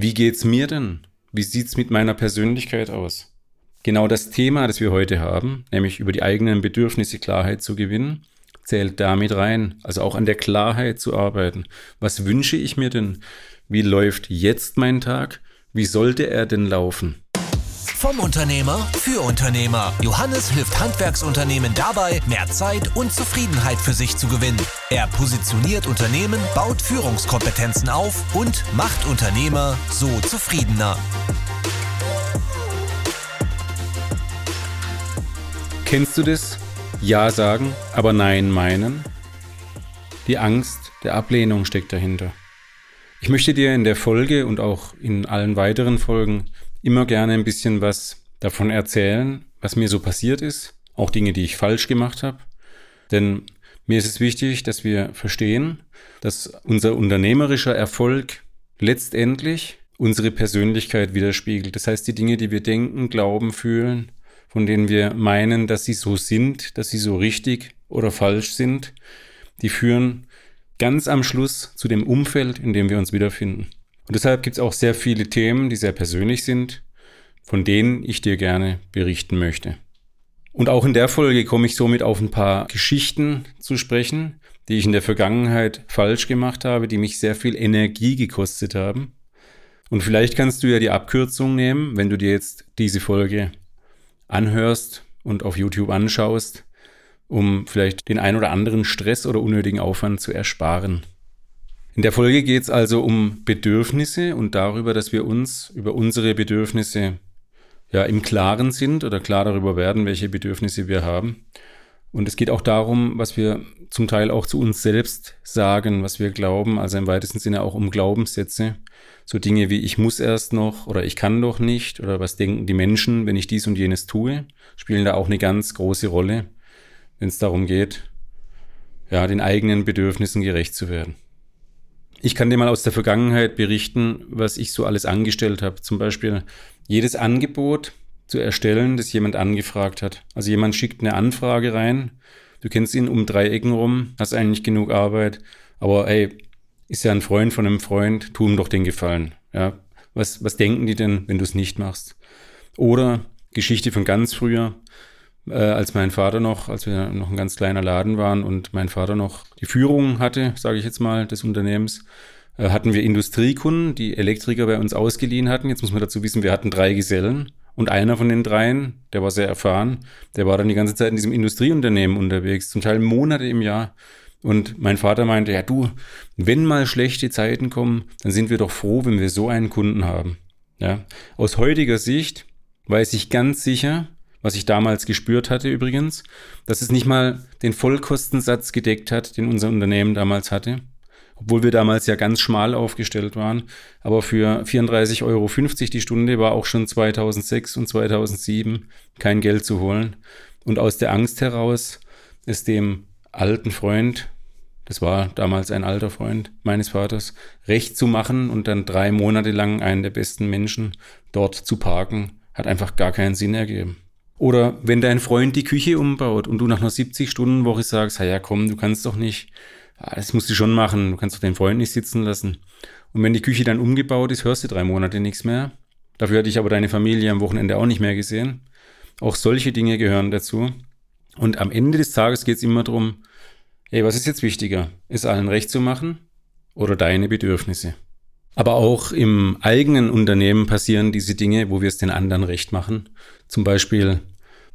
wie geht's mir denn? Wie sieht's mit meiner Persönlichkeit aus? Genau das Thema, das wir heute haben, nämlich über die eigenen Bedürfnisse Klarheit zu gewinnen, zählt damit rein, also auch an der Klarheit zu arbeiten. Was wünsche ich mir denn? Wie läuft jetzt mein Tag? Wie sollte er denn laufen? Vom Unternehmer für Unternehmer. Johannes hilft Handwerksunternehmen dabei, mehr Zeit und Zufriedenheit für sich zu gewinnen. Er positioniert Unternehmen, baut Führungskompetenzen auf und macht Unternehmer so zufriedener. Kennst du das? Ja sagen, aber Nein meinen? Die Angst der Ablehnung steckt dahinter. Ich möchte dir in der Folge und auch in allen weiteren Folgen immer gerne ein bisschen was davon erzählen, was mir so passiert ist, auch Dinge, die ich falsch gemacht habe. Denn mir ist es wichtig, dass wir verstehen, dass unser unternehmerischer Erfolg letztendlich unsere Persönlichkeit widerspiegelt. Das heißt, die Dinge, die wir denken, glauben, fühlen, von denen wir meinen, dass sie so sind, dass sie so richtig oder falsch sind, die führen ganz am Schluss zu dem Umfeld, in dem wir uns wiederfinden. Und deshalb gibt es auch sehr viele Themen, die sehr persönlich sind, von denen ich dir gerne berichten möchte. Und auch in der Folge komme ich somit auf ein paar Geschichten zu sprechen, die ich in der Vergangenheit falsch gemacht habe, die mich sehr viel Energie gekostet haben. Und vielleicht kannst du ja die Abkürzung nehmen, wenn du dir jetzt diese Folge anhörst und auf YouTube anschaust, um vielleicht den ein oder anderen Stress oder unnötigen Aufwand zu ersparen. In der Folge geht es also um Bedürfnisse und darüber, dass wir uns über unsere Bedürfnisse ja im Klaren sind oder klar darüber werden, welche Bedürfnisse wir haben. Und es geht auch darum, was wir zum Teil auch zu uns selbst sagen, was wir glauben, also im weitesten Sinne auch um Glaubenssätze. So Dinge wie ich muss erst noch oder ich kann doch nicht oder was denken die Menschen, wenn ich dies und jenes tue, spielen da auch eine ganz große Rolle, wenn es darum geht, ja, den eigenen Bedürfnissen gerecht zu werden. Ich kann dir mal aus der Vergangenheit berichten, was ich so alles angestellt habe. Zum Beispiel jedes Angebot zu erstellen, das jemand angefragt hat. Also jemand schickt eine Anfrage rein, du kennst ihn um drei Ecken rum, hast eigentlich genug Arbeit, aber ey, ist ja ein Freund von einem Freund, tu ihm doch den Gefallen. Ja, was, was denken die denn, wenn du es nicht machst? Oder Geschichte von ganz früher, äh, als mein Vater noch, als wir noch ein ganz kleiner Laden waren und mein Vater noch die Führung hatte, sage ich jetzt mal, des Unternehmens, äh, hatten wir Industriekunden, die Elektriker bei uns ausgeliehen hatten. Jetzt muss man dazu wissen, wir hatten drei Gesellen und einer von den dreien, der war sehr erfahren, der war dann die ganze Zeit in diesem Industrieunternehmen unterwegs, zum Teil Monate im Jahr. Und mein Vater meinte, ja du, wenn mal schlechte Zeiten kommen, dann sind wir doch froh, wenn wir so einen Kunden haben. Ja, aus heutiger Sicht weiß ich ganz sicher, was ich damals gespürt hatte übrigens, dass es nicht mal den Vollkostensatz gedeckt hat, den unser Unternehmen damals hatte. Obwohl wir damals ja ganz schmal aufgestellt waren. Aber für 34,50 Euro die Stunde war auch schon 2006 und 2007 kein Geld zu holen. Und aus der Angst heraus, es dem alten Freund, das war damals ein alter Freund meines Vaters, recht zu machen und dann drei Monate lang einen der besten Menschen dort zu parken, hat einfach gar keinen Sinn ergeben. Oder wenn dein Freund die Küche umbaut und du nach einer 70-Stunden-Woche sagst, ja komm, du kannst doch nicht, das musst du schon machen, du kannst doch den Freund nicht sitzen lassen. Und wenn die Küche dann umgebaut ist, hörst du drei Monate nichts mehr. Dafür hatte ich aber deine Familie am Wochenende auch nicht mehr gesehen. Auch solche Dinge gehören dazu. Und am Ende des Tages geht es immer darum, ey, was ist jetzt wichtiger? Ist allen recht zu machen oder deine Bedürfnisse? Aber auch im eigenen Unternehmen passieren diese Dinge, wo wir es den anderen recht machen. Zum Beispiel,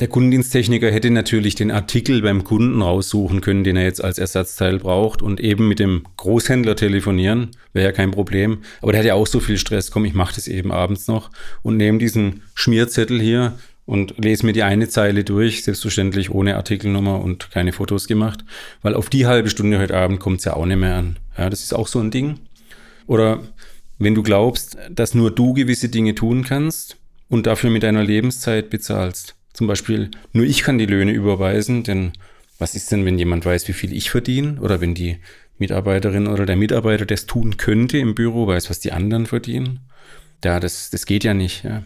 der Kundendiensttechniker hätte natürlich den Artikel beim Kunden raussuchen können, den er jetzt als Ersatzteil braucht und eben mit dem Großhändler telefonieren, wäre ja kein Problem. Aber der hat ja auch so viel Stress, komm, ich mache das eben abends noch und nehme diesen Schmierzettel hier und lese mir die eine Zeile durch, selbstverständlich ohne Artikelnummer und keine Fotos gemacht, weil auf die halbe Stunde heute Abend kommt es ja auch nicht mehr an. Ja, das ist auch so ein Ding. Oder wenn du glaubst, dass nur du gewisse Dinge tun kannst und dafür mit deiner Lebenszeit bezahlst. Zum Beispiel, nur ich kann die Löhne überweisen, denn was ist denn, wenn jemand weiß, wie viel ich verdiene? Oder wenn die Mitarbeiterin oder der Mitarbeiter das tun könnte im Büro, weiß, was die anderen verdienen? Ja, das, das geht ja nicht. Ja.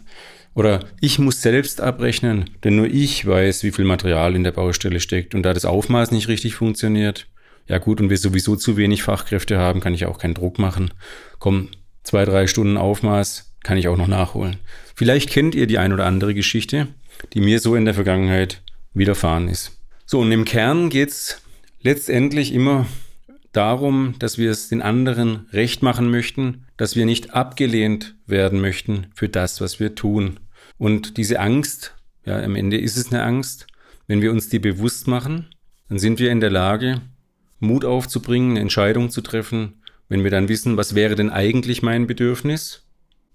Oder ich muss selbst abrechnen, denn nur ich weiß, wie viel Material in der Baustelle steckt. Und da das Aufmaß nicht richtig funktioniert, ja gut, und wir sowieso zu wenig Fachkräfte haben, kann ich auch keinen Druck machen. Komm, zwei, drei Stunden Aufmaß kann ich auch noch nachholen. Vielleicht kennt ihr die ein oder andere Geschichte, die mir so in der Vergangenheit widerfahren ist. So, und im Kern geht es letztendlich immer darum, dass wir es den anderen recht machen möchten, dass wir nicht abgelehnt werden möchten für das, was wir tun. Und diese Angst, ja, am Ende ist es eine Angst, wenn wir uns die bewusst machen, dann sind wir in der Lage, Mut aufzubringen, eine Entscheidung zu treffen. Wenn wir dann wissen, was wäre denn eigentlich mein Bedürfnis,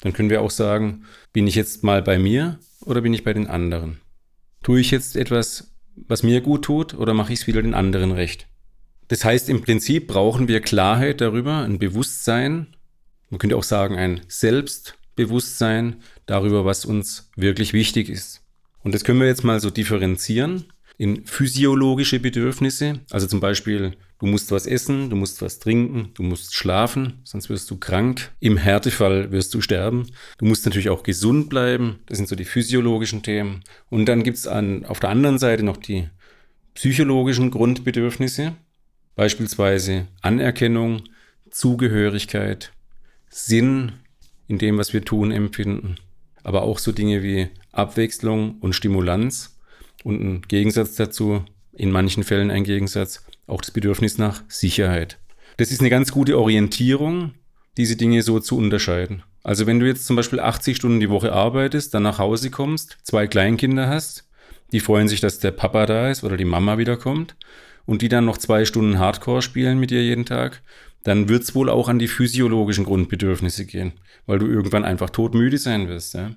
dann können wir auch sagen, bin ich jetzt mal bei mir oder bin ich bei den anderen? Tue ich jetzt etwas, was mir gut tut oder mache ich es wieder den anderen recht? Das heißt, im Prinzip brauchen wir Klarheit darüber, ein Bewusstsein, man könnte auch sagen ein Selbstbewusstsein darüber, was uns wirklich wichtig ist. Und das können wir jetzt mal so differenzieren in physiologische Bedürfnisse, also zum Beispiel du musst was essen, du musst was trinken, du musst schlafen, sonst wirst du krank. Im Härtefall wirst du sterben. Du musst natürlich auch gesund bleiben, das sind so die physiologischen Themen. Und dann gibt es auf der anderen Seite noch die psychologischen Grundbedürfnisse, beispielsweise Anerkennung, Zugehörigkeit, Sinn in dem, was wir tun, empfinden, aber auch so Dinge wie Abwechslung und Stimulanz und ein Gegensatz dazu, in manchen Fällen ein Gegensatz, auch das Bedürfnis nach Sicherheit. Das ist eine ganz gute Orientierung, diese Dinge so zu unterscheiden. Also wenn du jetzt zum Beispiel 80 Stunden die Woche arbeitest, dann nach Hause kommst, zwei Kleinkinder hast, die freuen sich, dass der Papa da ist oder die Mama wiederkommt und die dann noch zwei Stunden Hardcore spielen mit dir jeden Tag, dann wird es wohl auch an die physiologischen Grundbedürfnisse gehen, weil du irgendwann einfach todmüde sein wirst. Ja?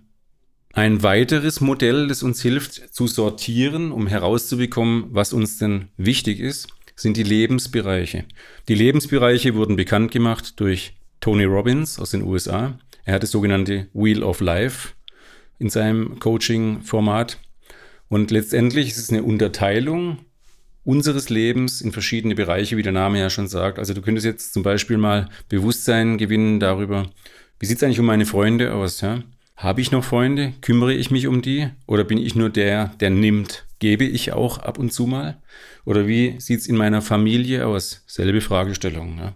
Ein weiteres Modell, das uns hilft zu sortieren, um herauszubekommen, was uns denn wichtig ist, sind die Lebensbereiche. Die Lebensbereiche wurden bekannt gemacht durch Tony Robbins aus den USA. Er hat das sogenannte Wheel of Life in seinem Coaching-Format. Und letztendlich ist es eine Unterteilung unseres Lebens in verschiedene Bereiche, wie der Name ja schon sagt. Also du könntest jetzt zum Beispiel mal Bewusstsein gewinnen darüber, wie sieht es eigentlich um meine Freunde aus? Ja? Habe ich noch Freunde? Kümmere ich mich um die? Oder bin ich nur der, der nimmt? Gebe ich auch ab und zu mal? Oder wie sieht es in meiner Familie aus? Selbe Fragestellung. Ja.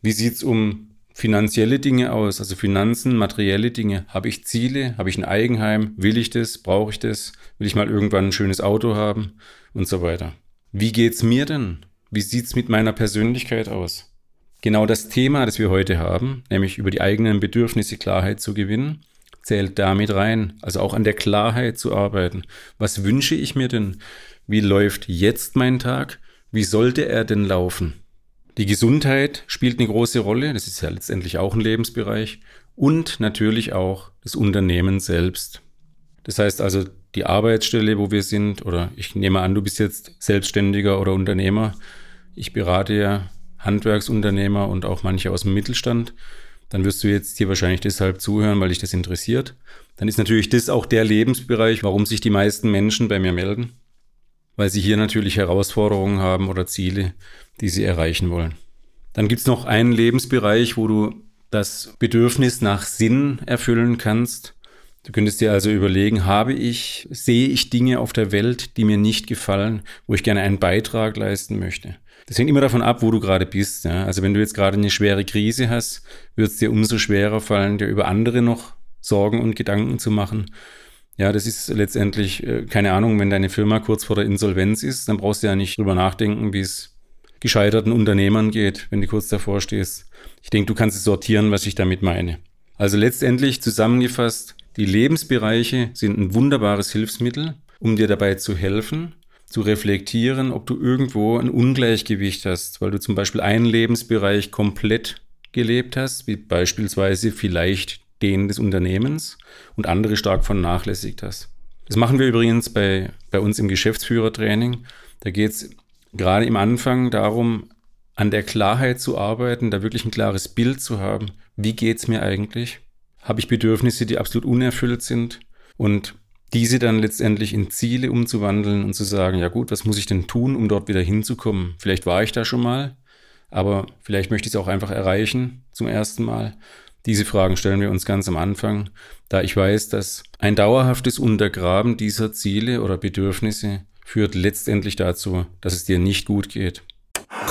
Wie sieht es um finanzielle Dinge aus? Also Finanzen, materielle Dinge. Habe ich Ziele? Habe ich ein Eigenheim? Will ich das? Brauche ich das? Will ich mal irgendwann ein schönes Auto haben? Und so weiter. Wie geht's mir denn? Wie sieht's mit meiner Persönlichkeit aus? Genau das Thema, das wir heute haben, nämlich über die eigenen Bedürfnisse Klarheit zu gewinnen, zählt damit rein. Also auch an der Klarheit zu arbeiten. Was wünsche ich mir denn? Wie läuft jetzt mein Tag? Wie sollte er denn laufen? Die Gesundheit spielt eine große Rolle. Das ist ja letztendlich auch ein Lebensbereich. Und natürlich auch das Unternehmen selbst. Das heißt also, die Arbeitsstelle, wo wir sind, oder ich nehme an, du bist jetzt Selbstständiger oder Unternehmer. Ich berate ja Handwerksunternehmer und auch manche aus dem Mittelstand dann wirst du jetzt hier wahrscheinlich deshalb zuhören, weil dich das interessiert. Dann ist natürlich das auch der Lebensbereich, warum sich die meisten Menschen bei mir melden, weil sie hier natürlich Herausforderungen haben oder Ziele, die sie erreichen wollen. Dann gibt es noch einen Lebensbereich, wo du das Bedürfnis nach Sinn erfüllen kannst. Du könntest dir also überlegen, habe ich, sehe ich Dinge auf der Welt, die mir nicht gefallen, wo ich gerne einen Beitrag leisten möchte. Das hängt immer davon ab, wo du gerade bist. Ja? Also wenn du jetzt gerade eine schwere Krise hast, wird es dir umso schwerer fallen, dir über andere noch Sorgen und Gedanken zu machen. Ja, das ist letztendlich, äh, keine Ahnung, wenn deine Firma kurz vor der Insolvenz ist, dann brauchst du ja nicht drüber nachdenken, wie es gescheiterten Unternehmern geht, wenn du kurz davor stehst. Ich denke, du kannst es sortieren, was ich damit meine. Also letztendlich zusammengefasst, die Lebensbereiche sind ein wunderbares Hilfsmittel, um dir dabei zu helfen, zu reflektieren, ob du irgendwo ein Ungleichgewicht hast, weil du zum Beispiel einen Lebensbereich komplett gelebt hast, wie beispielsweise vielleicht den des Unternehmens und andere stark vernachlässigt hast. Das machen wir übrigens bei, bei uns im Geschäftsführertraining. Da geht es gerade im Anfang darum, an der Klarheit zu arbeiten, da wirklich ein klares Bild zu haben. Wie geht es mir eigentlich? Habe ich Bedürfnisse, die absolut unerfüllt sind? Und diese dann letztendlich in Ziele umzuwandeln und zu sagen, ja gut, was muss ich denn tun, um dort wieder hinzukommen? Vielleicht war ich da schon mal, aber vielleicht möchte ich es auch einfach erreichen zum ersten Mal. Diese Fragen stellen wir uns ganz am Anfang, da ich weiß, dass ein dauerhaftes Untergraben dieser Ziele oder Bedürfnisse führt letztendlich dazu, dass es dir nicht gut geht.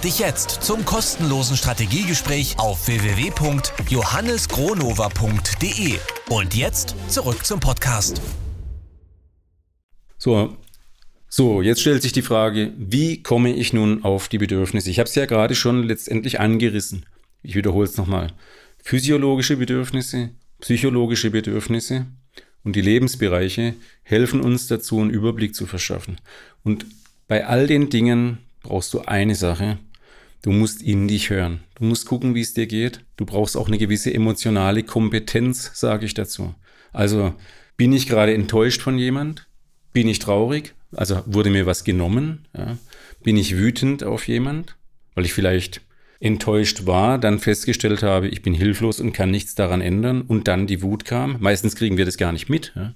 dich jetzt zum kostenlosen Strategiegespräch auf www.johannesgronova.de. Und jetzt zurück zum Podcast. So, so, jetzt stellt sich die Frage, wie komme ich nun auf die Bedürfnisse? Ich habe es ja gerade schon letztendlich angerissen. Ich wiederhole es nochmal. Physiologische Bedürfnisse, psychologische Bedürfnisse und die Lebensbereiche helfen uns dazu, einen Überblick zu verschaffen. Und bei all den Dingen brauchst du eine Sache. Du musst in dich hören. Du musst gucken, wie es dir geht. Du brauchst auch eine gewisse emotionale Kompetenz, sage ich dazu. Also bin ich gerade enttäuscht von jemand? Bin ich traurig? Also wurde mir was genommen? Ja? Bin ich wütend auf jemand? Weil ich vielleicht enttäuscht war, dann festgestellt habe, ich bin hilflos und kann nichts daran ändern und dann die Wut kam. Meistens kriegen wir das gar nicht mit. Ja?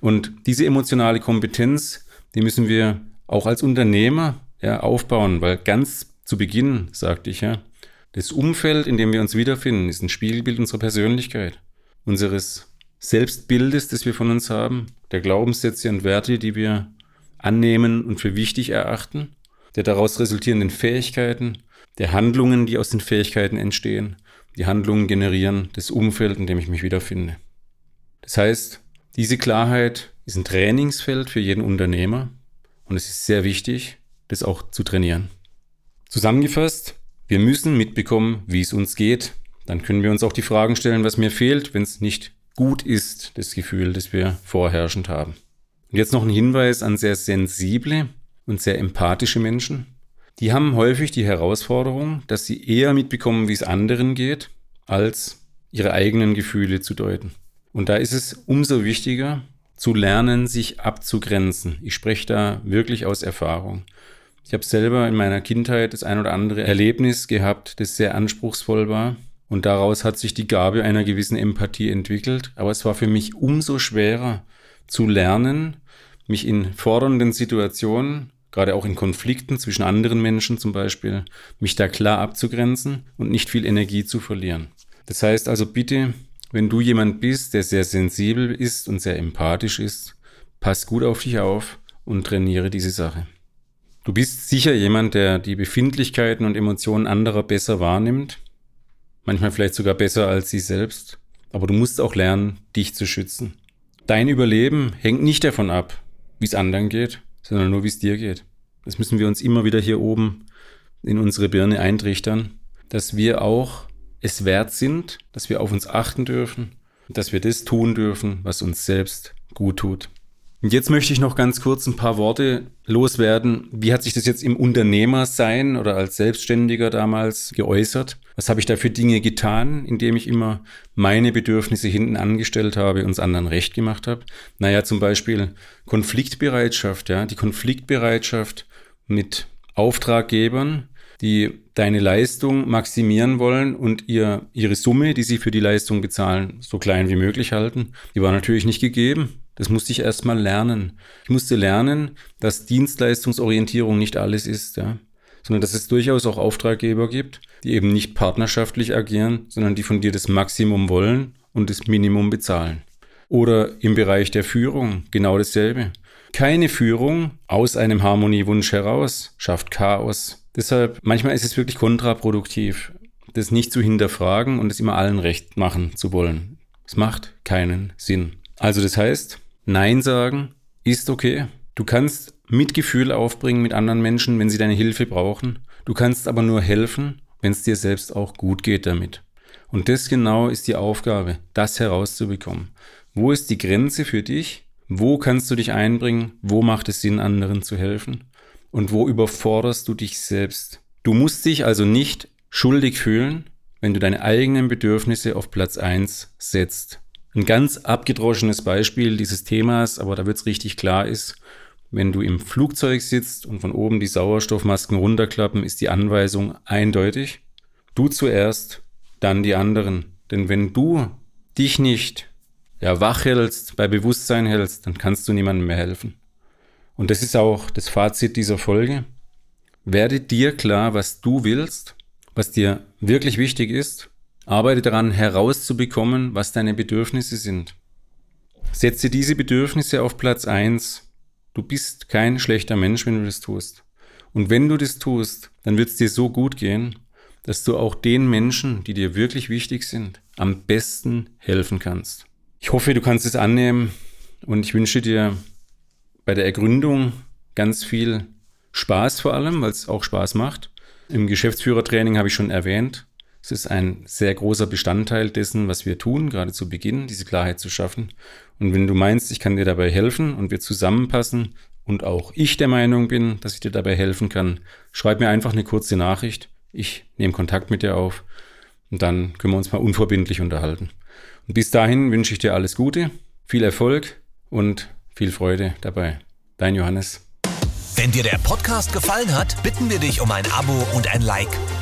Und diese emotionale Kompetenz, die müssen wir auch als Unternehmer ja, aufbauen, weil ganz zu Beginn sagte ich ja, das Umfeld, in dem wir uns wiederfinden, ist ein Spiegelbild unserer Persönlichkeit, unseres Selbstbildes, das wir von uns haben, der Glaubenssätze und Werte, die wir annehmen und für wichtig erachten, der daraus resultierenden Fähigkeiten, der Handlungen, die aus den Fähigkeiten entstehen. Die Handlungen generieren das Umfeld, in dem ich mich wiederfinde. Das heißt, diese Klarheit ist ein Trainingsfeld für jeden Unternehmer und es ist sehr wichtig, das auch zu trainieren. Zusammengefasst, wir müssen mitbekommen, wie es uns geht. Dann können wir uns auch die Fragen stellen, was mir fehlt, wenn es nicht gut ist, das Gefühl, das wir vorherrschend haben. Und jetzt noch ein Hinweis an sehr sensible und sehr empathische Menschen. Die haben häufig die Herausforderung, dass sie eher mitbekommen, wie es anderen geht, als ihre eigenen Gefühle zu deuten. Und da ist es umso wichtiger, zu lernen, sich abzugrenzen. Ich spreche da wirklich aus Erfahrung. Ich habe selber in meiner Kindheit das ein oder andere Erlebnis gehabt, das sehr anspruchsvoll war. Und daraus hat sich die Gabe einer gewissen Empathie entwickelt. Aber es war für mich umso schwerer zu lernen, mich in fordernden Situationen, gerade auch in Konflikten zwischen anderen Menschen zum Beispiel, mich da klar abzugrenzen und nicht viel Energie zu verlieren. Das heißt also bitte, wenn du jemand bist, der sehr sensibel ist und sehr empathisch ist, pass gut auf dich auf und trainiere diese Sache. Du bist sicher jemand, der die Befindlichkeiten und Emotionen anderer besser wahrnimmt, manchmal vielleicht sogar besser als sie selbst, aber du musst auch lernen, dich zu schützen. Dein Überleben hängt nicht davon ab, wie es anderen geht, sondern nur, wie es dir geht. Das müssen wir uns immer wieder hier oben in unsere Birne eintrichtern, dass wir auch es wert sind, dass wir auf uns achten dürfen, dass wir das tun dürfen, was uns selbst gut tut. Und jetzt möchte ich noch ganz kurz ein paar Worte loswerden. Wie hat sich das jetzt im Unternehmersein oder als Selbstständiger damals geäußert? Was habe ich da für Dinge getan, indem ich immer meine Bedürfnisse hinten angestellt habe und es anderen recht gemacht habe? Naja, zum Beispiel Konfliktbereitschaft, ja, die Konfliktbereitschaft mit Auftraggebern, die deine Leistung maximieren wollen und ihr, ihre Summe, die sie für die Leistung bezahlen, so klein wie möglich halten. Die war natürlich nicht gegeben. Das musste ich erstmal lernen. Ich musste lernen, dass Dienstleistungsorientierung nicht alles ist, ja. Sondern dass es durchaus auch Auftraggeber gibt, die eben nicht partnerschaftlich agieren, sondern die von dir das Maximum wollen und das Minimum bezahlen. Oder im Bereich der Führung genau dasselbe. Keine Führung aus einem Harmoniewunsch heraus schafft Chaos. Deshalb, manchmal ist es wirklich kontraproduktiv, das nicht zu hinterfragen und es immer allen recht machen zu wollen. Es macht keinen Sinn. Also das heißt, Nein sagen ist okay. Du kannst Mitgefühl aufbringen mit anderen Menschen, wenn sie deine Hilfe brauchen. Du kannst aber nur helfen, wenn es dir selbst auch gut geht damit. Und das genau ist die Aufgabe, das herauszubekommen. Wo ist die Grenze für dich? Wo kannst du dich einbringen? Wo macht es Sinn, anderen zu helfen? Und wo überforderst du dich selbst? Du musst dich also nicht schuldig fühlen, wenn du deine eigenen Bedürfnisse auf Platz eins setzt. Ein ganz abgedroschenes Beispiel dieses Themas, aber da wird es richtig klar ist, wenn du im Flugzeug sitzt und von oben die Sauerstoffmasken runterklappen, ist die Anweisung eindeutig. Du zuerst, dann die anderen. Denn wenn du dich nicht ja, wach hältst, bei Bewusstsein hältst, dann kannst du niemandem mehr helfen. Und das ist auch das Fazit dieser Folge. Werde dir klar, was du willst, was dir wirklich wichtig ist. Arbeite daran herauszubekommen, was deine Bedürfnisse sind. Setze diese Bedürfnisse auf Platz eins. Du bist kein schlechter Mensch, wenn du das tust. Und wenn du das tust, dann wird es dir so gut gehen, dass du auch den Menschen, die dir wirklich wichtig sind, am besten helfen kannst. Ich hoffe, du kannst es annehmen und ich wünsche dir bei der Ergründung ganz viel Spaß vor allem, weil es auch Spaß macht. Im Geschäftsführertraining habe ich schon erwähnt, es ist ein sehr großer Bestandteil dessen, was wir tun, gerade zu Beginn, diese Klarheit zu schaffen. Und wenn du meinst, ich kann dir dabei helfen und wir zusammenpassen und auch ich der Meinung bin, dass ich dir dabei helfen kann, schreib mir einfach eine kurze Nachricht. Ich nehme Kontakt mit dir auf und dann können wir uns mal unverbindlich unterhalten. Und bis dahin wünsche ich dir alles Gute, viel Erfolg und viel Freude dabei. Dein Johannes. Wenn dir der Podcast gefallen hat, bitten wir dich um ein Abo und ein Like.